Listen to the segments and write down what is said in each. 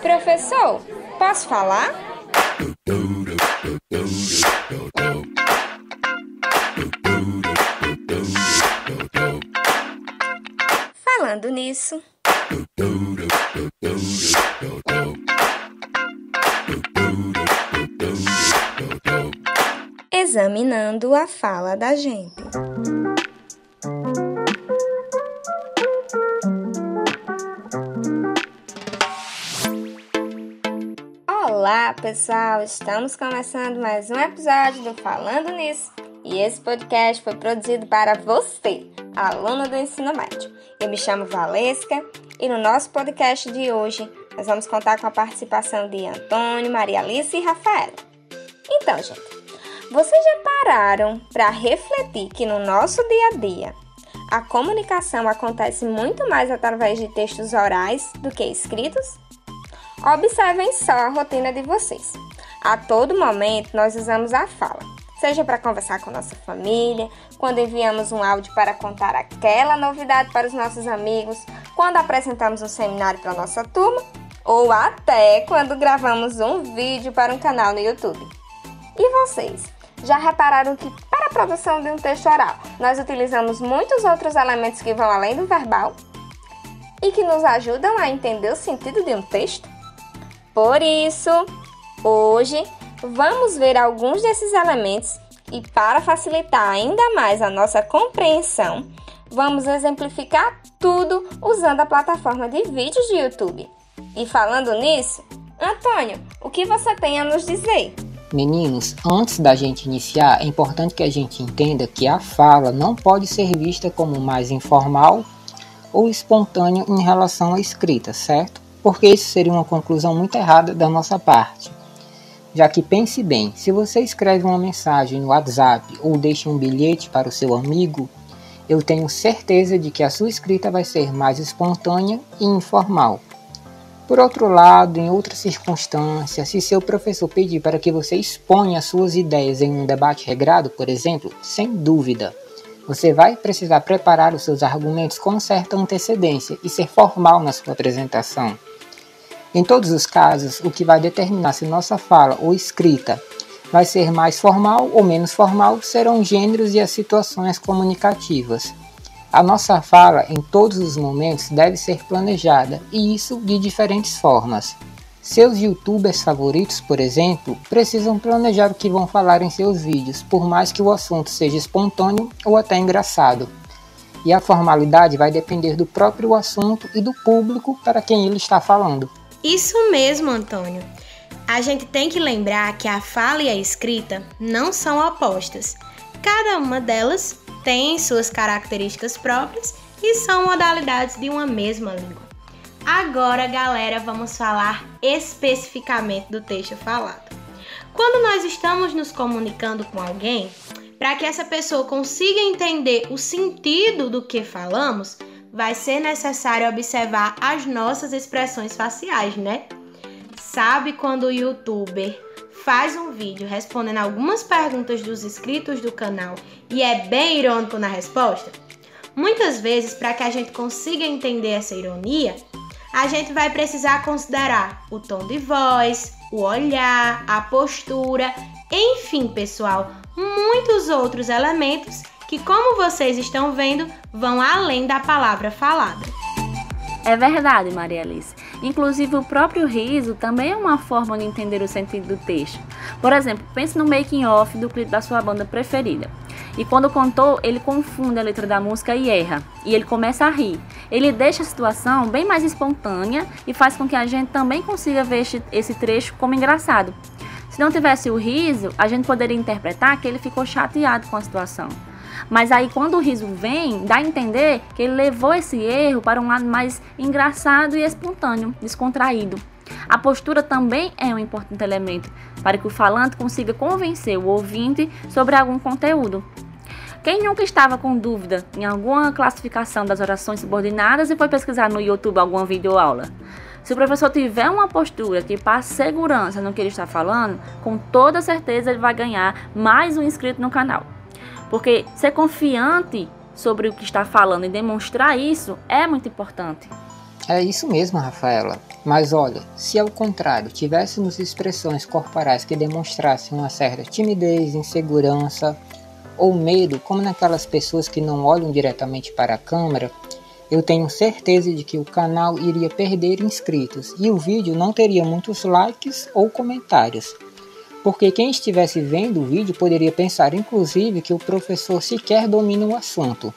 Professor, posso falar? Falando nisso. Examinando a fala da gente. Olá, pessoal! Estamos começando mais um episódio do Falando Nisso. E esse podcast foi produzido para você, aluno do ensino médio. Eu me chamo Valesca e no nosso podcast de hoje nós vamos contar com a participação de Antônio, Maria Alice e Rafaela. Então, gente, vocês já pararam para refletir que no nosso dia a dia a comunicação acontece muito mais através de textos orais do que escritos? Observem só a rotina de vocês. A todo momento nós usamos a fala, seja para conversar com nossa família, quando enviamos um áudio para contar aquela novidade para os nossos amigos, quando apresentamos um seminário para nossa turma, ou até quando gravamos um vídeo para um canal no YouTube. E vocês? Já repararam que para a produção de um texto oral nós utilizamos muitos outros elementos que vão além do verbal e que nos ajudam a entender o sentido de um texto? Por isso, hoje vamos ver alguns desses elementos e, para facilitar ainda mais a nossa compreensão, vamos exemplificar tudo usando a plataforma de vídeos de YouTube. E falando nisso, Antônio, o que você tem a nos dizer? Meninos, antes da gente iniciar, é importante que a gente entenda que a fala não pode ser vista como mais informal ou espontânea em relação à escrita, certo? Porque isso seria uma conclusão muito errada da nossa parte. Já que pense bem, se você escreve uma mensagem no WhatsApp ou deixa um bilhete para o seu amigo, eu tenho certeza de que a sua escrita vai ser mais espontânea e informal. Por outro lado, em outras circunstâncias, se seu professor pedir para que você exponha suas ideias em um debate regrado, por exemplo, sem dúvida, você vai precisar preparar os seus argumentos com certa antecedência e ser formal na sua apresentação. Em todos os casos, o que vai determinar se nossa fala ou escrita vai ser mais formal ou menos formal serão os gêneros e as situações comunicativas. A nossa fala, em todos os momentos, deve ser planejada, e isso de diferentes formas. Seus youtubers favoritos, por exemplo, precisam planejar o que vão falar em seus vídeos, por mais que o assunto seja espontâneo ou até engraçado. E a formalidade vai depender do próprio assunto e do público para quem ele está falando. Isso mesmo, Antônio. A gente tem que lembrar que a fala e a escrita não são opostas. Cada uma delas tem suas características próprias e são modalidades de uma mesma língua. Agora, galera, vamos falar especificamente do texto falado. Quando nós estamos nos comunicando com alguém, para que essa pessoa consiga entender o sentido do que falamos, vai ser necessário observar as nossas expressões faciais, né? Sabe quando o youtuber faz um vídeo respondendo algumas perguntas dos inscritos do canal e é bem irônico na resposta? Muitas vezes, para que a gente consiga entender essa ironia, a gente vai precisar considerar o tom de voz, o olhar, a postura, enfim, pessoal, muitos outros elementos que, como vocês estão vendo, vão além da palavra falada. É verdade, Maria Alice. Inclusive, o próprio riso também é uma forma de entender o sentido do texto. Por exemplo, pense no making-off do clipe da sua banda preferida. E quando contou, ele confunde a letra da música e erra. E ele começa a rir. Ele deixa a situação bem mais espontânea e faz com que a gente também consiga ver esse trecho como engraçado. Se não tivesse o riso, a gente poderia interpretar que ele ficou chateado com a situação. Mas aí quando o riso vem, dá a entender que ele levou esse erro para um lado mais engraçado e espontâneo, descontraído. A postura também é um importante elemento para que o falante consiga convencer o ouvinte sobre algum conteúdo. Quem nunca estava com dúvida em alguma classificação das orações subordinadas e foi pesquisar no YouTube alguma videoaula? Se o professor tiver uma postura que passe segurança no que ele está falando, com toda certeza ele vai ganhar mais um inscrito no canal. Porque ser confiante sobre o que está falando e demonstrar isso é muito importante. É isso mesmo, Rafaela. Mas olha, se ao contrário tivéssemos expressões corporais que demonstrassem uma certa timidez, insegurança ou medo, como naquelas pessoas que não olham diretamente para a câmera, eu tenho certeza de que o canal iria perder inscritos e o vídeo não teria muitos likes ou comentários. Porque quem estivesse vendo o vídeo poderia pensar, inclusive, que o professor sequer domina o assunto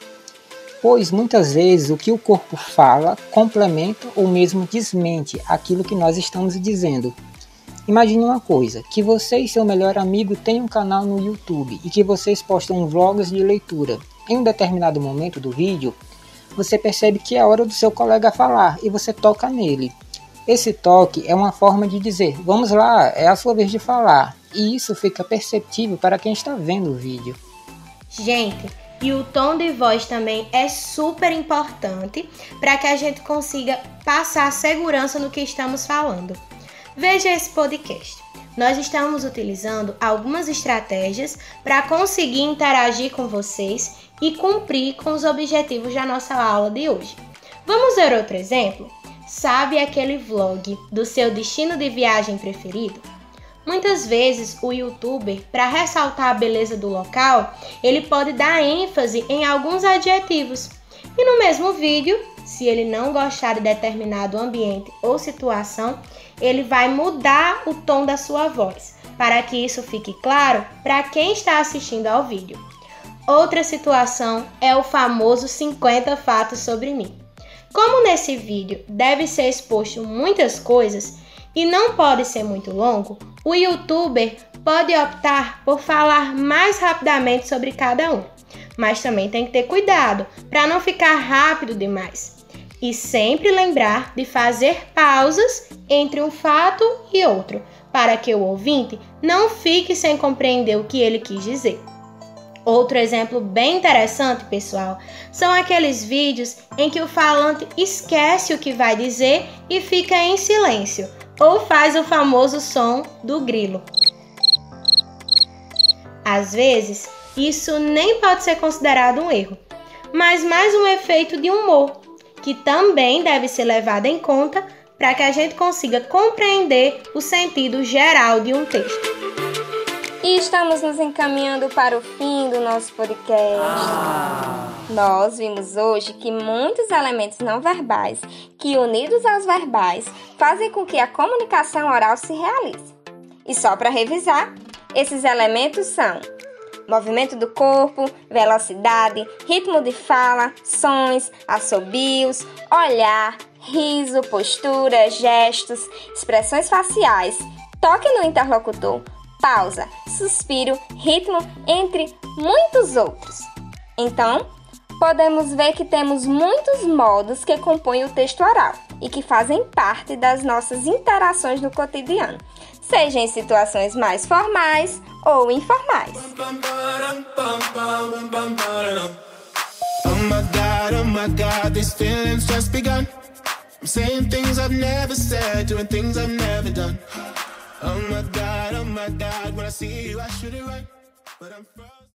pois muitas vezes o que o corpo fala complementa ou mesmo desmente aquilo que nós estamos dizendo. Imagine uma coisa, que você e seu melhor amigo têm um canal no YouTube e que vocês postam vlogs de leitura. Em um determinado momento do vídeo, você percebe que é hora do seu colega falar e você toca nele. Esse toque é uma forma de dizer: vamos lá, é a sua vez de falar. E isso fica perceptível para quem está vendo o vídeo. Gente, e o tom de voz também é super importante para que a gente consiga passar segurança no que estamos falando. Veja esse podcast. Nós estamos utilizando algumas estratégias para conseguir interagir com vocês e cumprir com os objetivos da nossa aula de hoje. Vamos ver outro exemplo? Sabe aquele vlog do seu destino de viagem preferido? Muitas vezes o youtuber, para ressaltar a beleza do local, ele pode dar ênfase em alguns adjetivos. E no mesmo vídeo, se ele não gostar de determinado ambiente ou situação, ele vai mudar o tom da sua voz, para que isso fique claro para quem está assistindo ao vídeo. Outra situação é o famoso 50 fatos sobre mim. Como nesse vídeo deve ser exposto muitas coisas, e não pode ser muito longo, o youtuber pode optar por falar mais rapidamente sobre cada um, mas também tem que ter cuidado para não ficar rápido demais. E sempre lembrar de fazer pausas entre um fato e outro, para que o ouvinte não fique sem compreender o que ele quis dizer. Outro exemplo bem interessante, pessoal, são aqueles vídeos em que o falante esquece o que vai dizer e fica em silêncio, ou faz o famoso som do grilo. Às vezes, isso nem pode ser considerado um erro, mas mais um efeito de humor, que também deve ser levado em conta para que a gente consiga compreender o sentido geral de um texto. E estamos nos encaminhando para o fim do nosso podcast. Ah. Nós vimos hoje que muitos elementos não verbais, que unidos aos verbais, fazem com que a comunicação oral se realize. E só para revisar, esses elementos são movimento do corpo, velocidade, ritmo de fala, sons, assobios, olhar, riso, postura, gestos, expressões faciais, toque no interlocutor, pausa, suspiro, ritmo, entre muitos outros. Então, podemos ver que temos muitos modos que compõem o texto oral e que fazem parte das nossas interações no cotidiano, seja em situações mais formais ou informais. Oh my dad. When I see you, I should it right. But I'm frozen.